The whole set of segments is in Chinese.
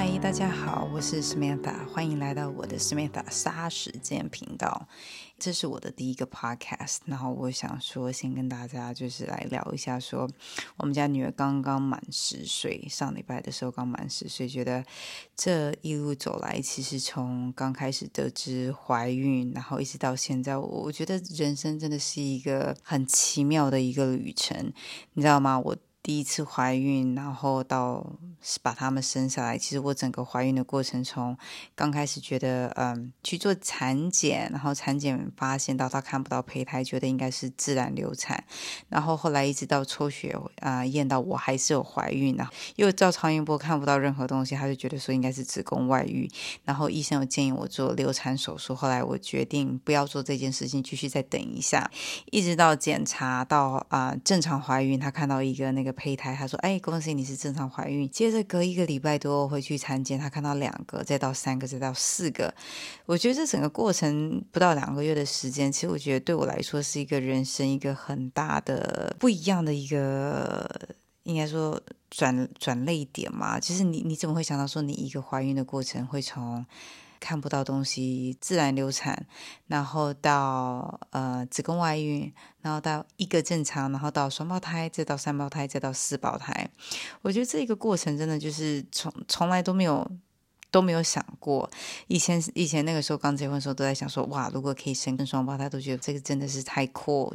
嗨，大家好，我是 Samantha，欢迎来到我的 Samantha 杀时间频道。这是我的第一个 podcast，然后我想说，先跟大家就是来聊一下说，说我们家女儿刚刚满十岁，上礼拜的时候刚满十岁，觉得这一路走来，其实从刚开始得知怀孕，然后一直到现在，我觉得人生真的是一个很奇妙的一个旅程，你知道吗？我。第一次怀孕，然后到把他们生下来，其实我整个怀孕的过程，从刚开始觉得嗯去做产检，然后产检发现到他看不到胚胎，觉得应该是自然流产，然后后来一直到抽血啊、验到我还是有怀孕，呢又照超音波看不到任何东西，他就觉得说应该是子宫外孕，然后医生有建议我做流产手术，后来我决定不要做这件事情，继续再等一下，一直到检查到啊、正常怀孕，他看到一个那个。胚胎，他说：“哎，恭喜你是正常怀孕。”接着隔一个礼拜多回去产检，他看到两个，再到三个，再到四个。我觉得这整个过程不到两个月的时间，其实我觉得对我来说是一个人生一个很大的不一样的一个，应该说转转泪点嘛。就是你你怎么会想到说你一个怀孕的过程会从？看不到东西，自然流产，然后到呃子宫外孕，然后到一个正常，然后到双胞胎，再到三胞胎，再到四胞胎。我觉得这个过程真的就是从从来都没有都没有想过。以前以前那个时候刚结婚的时候，都在想说哇，如果可以生个双胞胎，都觉得这个真的是太酷。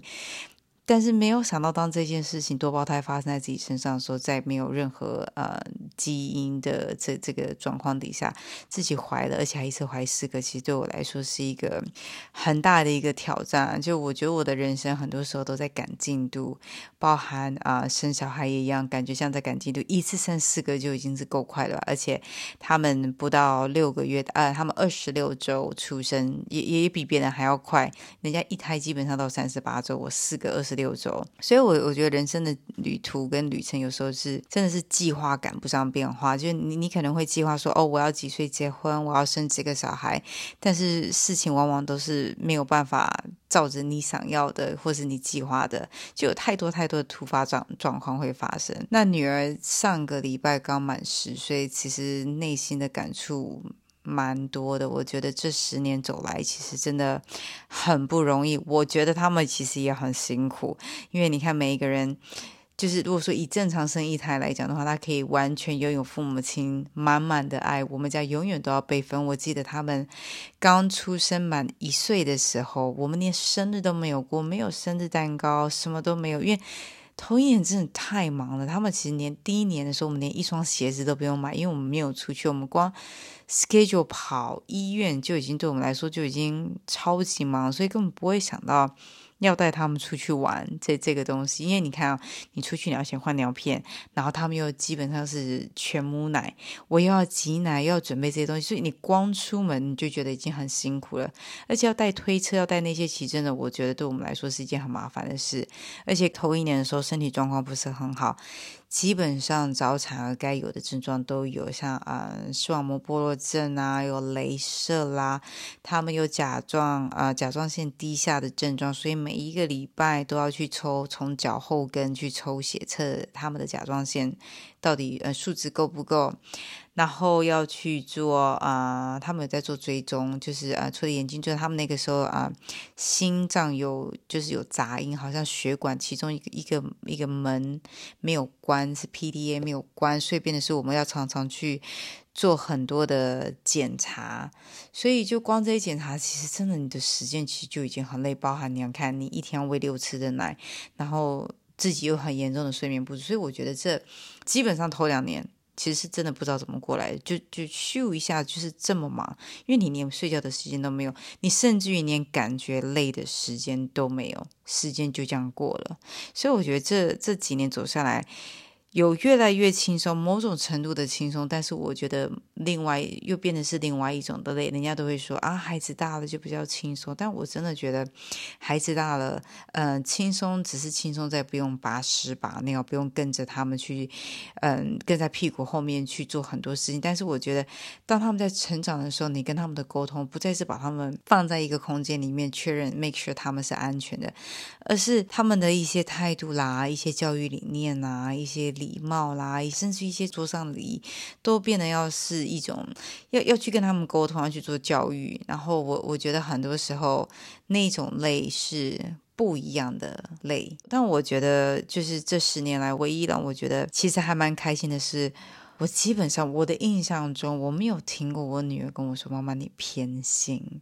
但是没有想到，当这件事情多胞胎发生在自己身上的时候，在没有任何呃基因的这这个状况底下，自己怀了，而且还一次怀四个，其实对我来说是一个很大的一个挑战。就我觉得我的人生很多时候都在赶进度，包含啊、生小孩也一样，感觉像在赶进度，一次生四个就已经是够快了。而且他们不到六个月，呃，他们二十六周出生，也也比别人还要快。人家一胎基本上到三十八周，我四个二十。六周，所以我我觉得人生的旅途跟旅程有时候是真的是计划赶不上变化。就你你可能会计划说哦，我要几岁结婚，我要生几个小孩，但是事情往往都是没有办法照着你想要的或是你计划的，就有太多太多的突发状状况会发生。那女儿上个礼拜刚满十岁，其实内心的感触。蛮多的，我觉得这十年走来，其实真的很不容易。我觉得他们其实也很辛苦，因为你看每一个人，就是如果说以正常生一胎来讲的话，他可以完全拥有父母亲满满的爱。我们家永远都要备份。我记得他们刚出生满一岁的时候，我们连生日都没有过，没有生日蛋糕，什么都没有，因为。头一年真的太忙了，他们其实连第一年的时候，我们连一双鞋子都不用买，因为我们没有出去，我们光 schedule 跑医院就已经对我们来说就已经超级忙，所以根本不会想到。要带他们出去玩，这这个东西，因为你看啊，你出去你要先换尿片，然后他们又基本上是全母奶，我又要挤奶，又要准备这些东西，所以你光出门你就觉得已经很辛苦了，而且要带推车，要带那些，其实真的我觉得对我们来说是一件很麻烦的事，而且头一年的时候身体状况不是很好。基本上早产儿该有的症状都有，像啊、视网膜剥落症啊，有镭射啦，他们有甲状啊、甲状腺低下的症状，所以每一个礼拜都要去抽，从脚后跟去抽血测他们的甲状腺到底呃数值够不够。然后要去做啊、他们有在做追踪，就是啊，除了眼睛，就是他们那个时候啊，心脏有就是有杂音，好像血管其中一个一个一个门没有关，是 PDA 没有关，所以变的是我们要常常去做很多的检查，所以就光这些检查，其实真的你的时间其实就已经很累，包含你要看你一天要喂六次的奶，然后自己又很严重的睡眠不足，所以我觉得这基本上头两年。其实是真的不知道怎么过来，就就咻一下就是这么忙，因为你连睡觉的时间都没有，你甚至于连感觉累的时间都没有，时间就这样过了。所以我觉得这这几年走下来。有越来越轻松，某种程度的轻松，但是我觉得另外又变得是另外一种的累。人家都会说啊，孩子大了就比较轻松，但我真的觉得孩子大了，嗯、轻松只是轻松在不用拔屎把尿，不用跟着他们去，嗯、跟在屁股后面去做很多事情。但是我觉得，当他们在成长的时候，你跟他们的沟通不再是把他们放在一个空间里面确认，make sure 他们是安全的，而是他们的一些态度啦，一些教育理念啊，一些。礼貌啦，甚至一些桌上礼仪，都变得要是一种要要去跟他们沟通，要去做教育。然后我我觉得很多时候那种累是不一样的累，但我觉得就是这十年来唯一让我觉得其实还蛮开心的是。我基本上，我的印象中，我没有听过我女儿跟我说：“妈妈，你偏心。”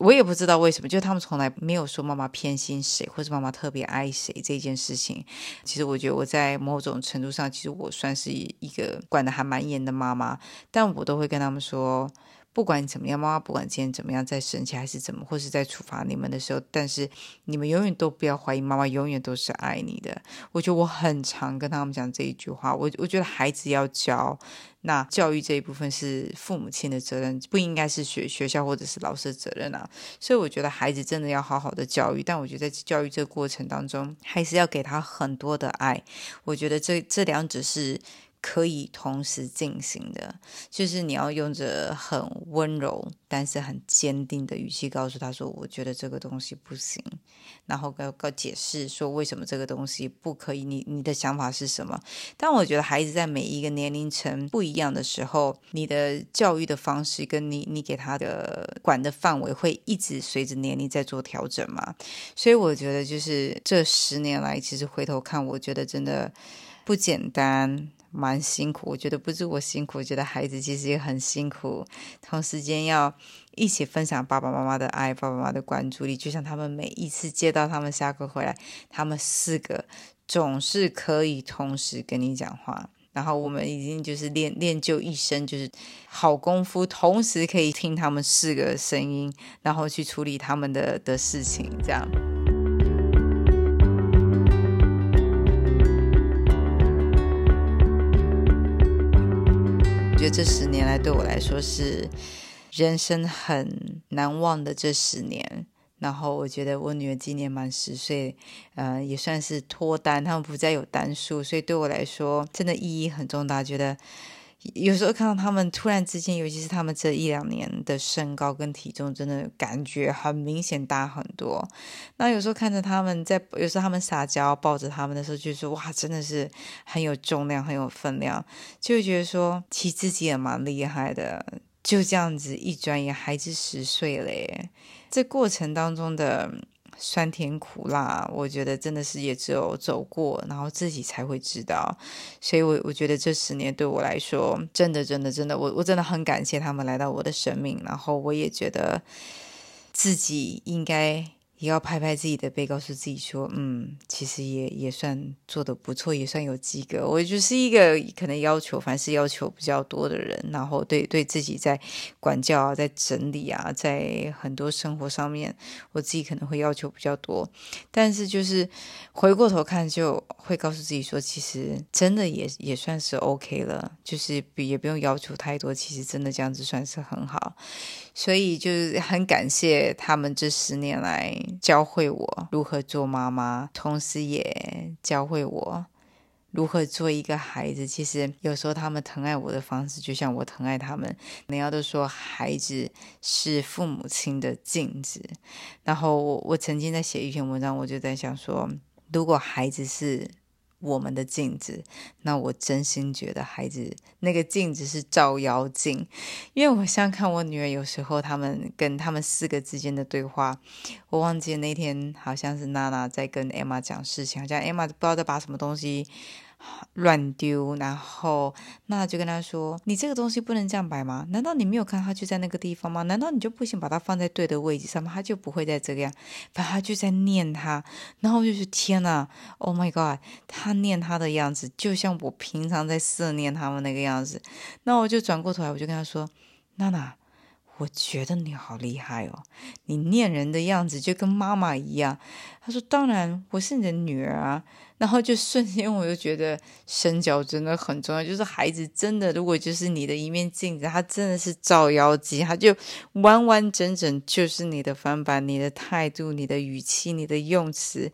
我也不知道为什么，就他们从来没有说妈妈偏心谁，或者妈妈特别爱谁这件事情。其实我觉得我在某种程度上，其实我算是一个管得还蛮严的妈妈，但我都会跟他们说。不管怎么样，妈妈不管今天怎么样，在生气还是怎么，或是在处罚你们的时候，但是你们永远都不要怀疑，妈妈永远都是爱你的。我觉得我很常跟他们讲这一句话。我我觉得孩子要教，那教育这一部分是父母亲的责任，不应该是学学校或者是老师的责任啊。所以我觉得孩子真的要好好的教育，但我觉得在教育这个过程当中，还是要给他很多的爱。我觉得这这两者是。可以同时进行的，就是你要用着很温柔，但是很坚定的语气告诉他说：“我觉得这个东西不行。”然后告告解释说为什么这个东西不可以，你你的想法是什么？但我觉得孩子在每一个年龄层不一样的时候，你的教育的方式跟你你给他的管的范围会一直随着年龄在做调整嘛。所以我觉得就是这十年来，其实回头看，我觉得真的不简单。蛮辛苦，我觉得不是我辛苦，我觉得孩子其实也很辛苦。同时间要一起分享爸爸妈妈的爱，爸爸妈妈的关注力。就像他们每一次接到他们下课回来，他们四个总是可以同时跟你讲话。然后我们已经就是练练就一身就是好功夫，同时可以听他们四个声音，然后去处理他们的的事情，这样。这十年来对我来说是人生很难忘的这十年。然后我觉得我女儿今年满十岁，呃，也算是脱单，他们不再有单数，所以对我来说真的意义很重大。觉得。有时候看到他们突然之间，尤其是他们这一两年的身高跟体重，真的感觉很明显大很多。那有时候看着他们在，有时候他们撒娇抱着他们的时候，就说哇，真的是很有重量，很有分量，就会觉得说其实自己也蛮厉害的。就这样子一转眼，孩子十岁了，这过程当中的。酸甜苦辣，我觉得真的是也只有走过，然后自己才会知道。所以我，我觉得这十年对我来说，真的，真的，真的，我我真的很感谢他们来到我的生命。然后，我也觉得自己应该。也要拍拍自己的背，告诉自己说：“嗯，其实也也算做得不错，也算有及格。”我就是一个可能要求凡事要求比较多的人，然后对对自己在管教啊，在整理啊，在很多生活上面，我自己可能会要求比较多。但是就是回过头看，就会告诉自己说：“其实真的也也算是 OK 了，就是也不用要求太多。其实真的这样子算是很好。”所以就是很感谢他们这十年来教会我如何做妈妈，同时也教会我如何做一个孩子。其实有时候他们疼爱我的方式，就像我疼爱他们。人家都说孩子是父母亲的镜子，然后我我曾经在写一篇文章，我就在想说，如果孩子是。我们的镜子，那我真心觉得孩子那个镜子是照妖镜，因为我像看我女儿，有时候他们跟他们四个之间的对话，我忘记那天好像是娜娜在跟 Emma 讲事情，好像 Emma 不知道在把什么东西。乱丢，然后那就跟他说：“你这个东西不能这样摆吗？难道你没有看它就在那个地方吗？难道你就不行把它放在对的位置上吗？它就不会再这个样。反正他就在念他，然后就是天呐，Oh my God！他念他的样子，就像我平常在思念他们那个样子。那我就转过头来，我就跟他说：娜娜，我觉得你好厉害哦，你念人的样子就跟妈妈一样。他说：当然，我是你的女儿啊。”然后就瞬间，我就觉得身教真的很重要。就是孩子真的，如果就是你的一面镜子，他真的是照妖镜，他就完完整整就是你的翻版，你的态度、你的语气、你的用词，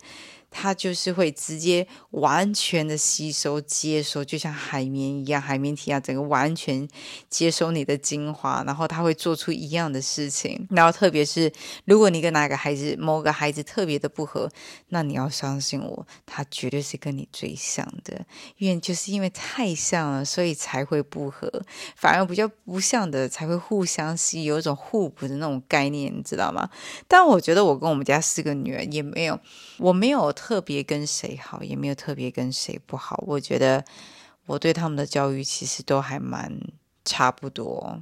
他就是会直接完全的吸收接收，就像海绵一样，海绵体啊，整个完全接收你的精华，然后他会做出一样的事情。然后特别是如果你跟哪个孩子、某个孩子特别的不合，那你要相信我，他绝对是跟你最像的，因为就是因为太像了，所以才会不合，反而比较不像的才会互相吸，有一种互补的那种概念，你知道吗？但我觉得我跟我们家四个女儿也没有，我没有特别跟谁好，也没有特别跟谁不好。我觉得我对他们的教育其实都还蛮差不多。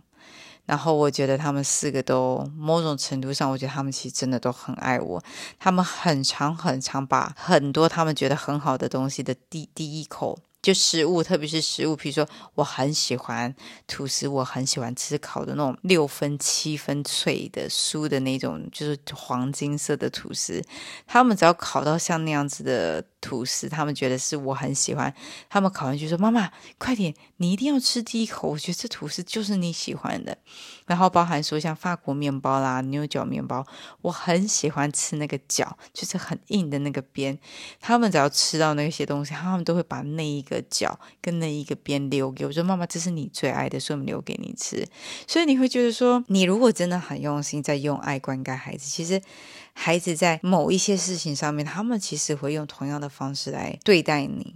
然后我觉得他们四个都某种程度上，我觉得他们其实真的都很爱我。他们很常很常把很多他们觉得很好的东西的第第一口。就食物，特别是食物，比如说我很喜欢吐司，我很喜欢吃烤的那种六分七分脆的酥的那种，就是黄金色的吐司。他们只要烤到像那样子的吐司，他们觉得是我很喜欢。他们烤完就说：“妈妈，快点，你一定要吃第一口。我觉得这吐司就是你喜欢的。”然后包含说像法国面包啦、牛角面包，我很喜欢吃那个角，就是很硬的那个边。他们只要吃到那些东西，他们都会把那一个。角跟那一个边留给我说：“妈妈，这是你最爱的，所以我们留给你吃。”所以你会觉得说，你如果真的很用心在用爱灌溉孩子，其实孩子在某一些事情上面，他们其实会用同样的方式来对待你。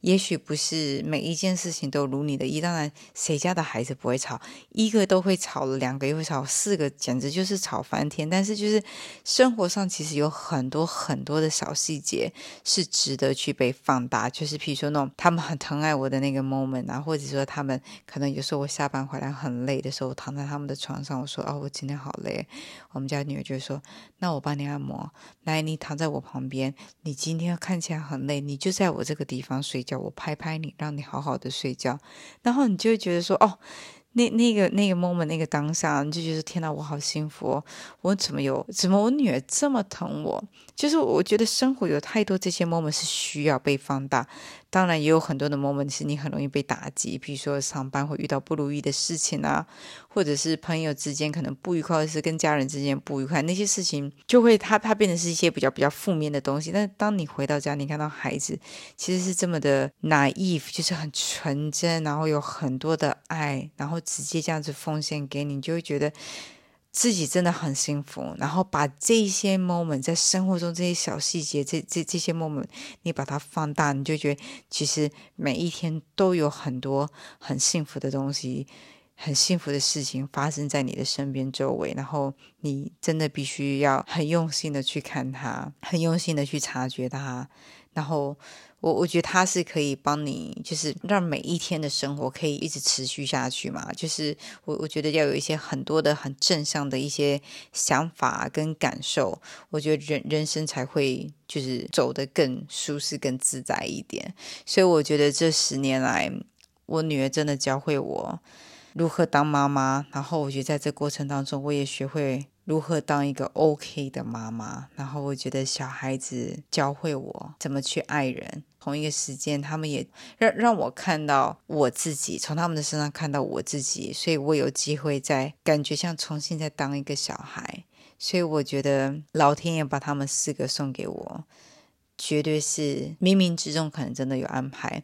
也许不是每一件事情都如你的意，当然谁家的孩子不会吵，一个都会吵了，两个又会吵，四个简直就是吵翻天。但是就是生活上其实有很多很多的小细节是值得去被放大，就是譬如说那种他们很疼爱我的那个 moment 啊，或者说他们可能有时候我下班回来很累的时候，我躺在他们的床上，我说哦，我今天好累，我们家女儿就说，那我帮你按摩，来你躺在我旁边，你今天看起来很累，你就在我这个地方睡。叫我拍拍你，让你好好的睡觉，然后你就会觉得说，哦。那那个那个 moment 那个当下，你就觉得天哪，我好幸福哦！我怎么有怎么我女儿这么疼我？就是我觉得生活有太多这些 moment 是需要被放大。当然也有很多的 moment 是你很容易被打击，比如说上班会遇到不如意的事情啊，或者是朋友之间可能不愉快，或是跟家人之间不愉快，那些事情就会它它变成是一些比较比较负面的东西。但是当你回到家，你看到孩子其实是这么的 naive，就是很纯真，然后有很多的爱，然后。直接这样子奉献给你，你就会觉得自己真的很幸福。然后把这些 moment 在生活中这些小细节，这这这些 moment，你把它放大，你就觉得其实每一天都有很多很幸福的东西，很幸福的事情发生在你的身边周围。然后你真的必须要很用心的去看它，很用心的去察觉它，然后。我我觉得他是可以帮你，就是让每一天的生活可以一直持续下去嘛。就是我我觉得要有一些很多的很正向的一些想法跟感受，我觉得人人生才会就是走得更舒适、更自在一点。所以我觉得这十年来，我女儿真的教会我如何当妈妈，然后我觉得在这过程当中，我也学会。如何当一个 OK 的妈妈？然后我觉得小孩子教会我怎么去爱人。同一个时间，他们也让让我看到我自己，从他们的身上看到我自己，所以我有机会在感觉像重新再当一个小孩。所以我觉得老天爷把他们四个送给我，绝对是冥冥之中可能真的有安排。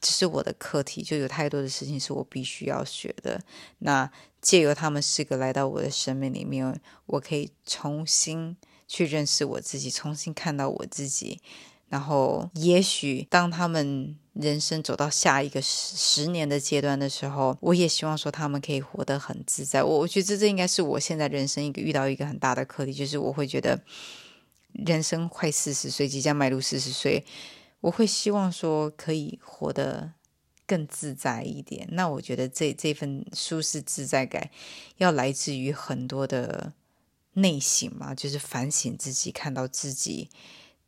这是我的课题，就有太多的事情是我必须要学的。那借由他们四个来到我的生命里面，我可以重新去认识我自己，重新看到我自己。然后，也许当他们人生走到下一个十十年的阶段的时候，我也希望说他们可以活得很自在。我我觉得这这应该是我现在人生一个遇到一个很大的课题，就是我会觉得人生快四十岁，即将迈入四十岁。我会希望说可以活得更自在一点。那我觉得这这份舒适自在感要来自于很多的内省嘛，就是反省自己，看到自己。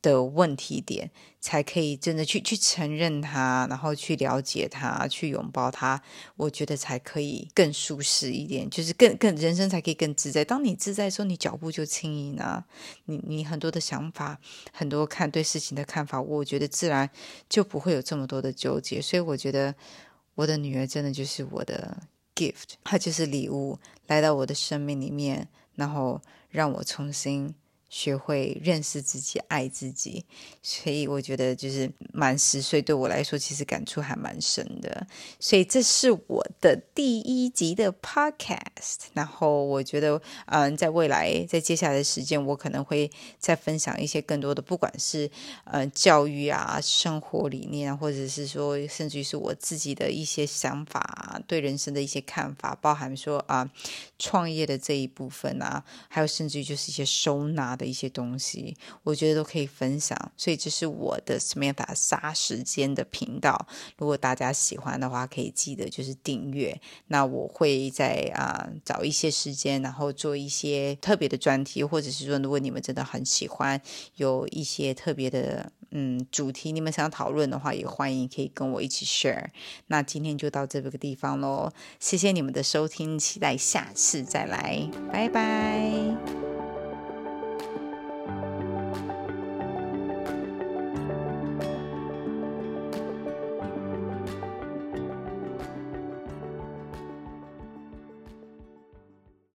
的问题点，才可以真的去去承认它，然后去了解它，去拥抱它。我觉得才可以更舒适一点，就是更更人生才可以更自在。当你自在的时候，你脚步就轻盈了。你你很多的想法，很多看对事情的看法，我觉得自然就不会有这么多的纠结。所以我觉得我的女儿真的就是我的 gift，她就是礼物来到我的生命里面，然后让我重新。学会认识自己，爱自己，所以我觉得就是满十岁对我来说，其实感触还蛮深的。所以这是我的第一集的 podcast。然后我觉得，嗯，在未来，在接下来的时间，我可能会再分享一些更多的，不管是嗯教育啊、生活理念，或者是说，甚至于是我自己的一些想法，对人生的一些看法，包含说啊创业的这一部分啊，还有甚至于就是一些收纳。的一些东西，我觉得都可以分享，所以这是我的 Samantha 杀时间的频道。如果大家喜欢的话，可以记得就是订阅。那我会在啊、找一些时间，然后做一些特别的专题，或者是说，如果你们真的很喜欢，有一些特别的嗯主题，你们想讨论的话，也欢迎可以跟我一起 share。那今天就到这个地方喽，谢谢你们的收听，期待下次再来，拜拜。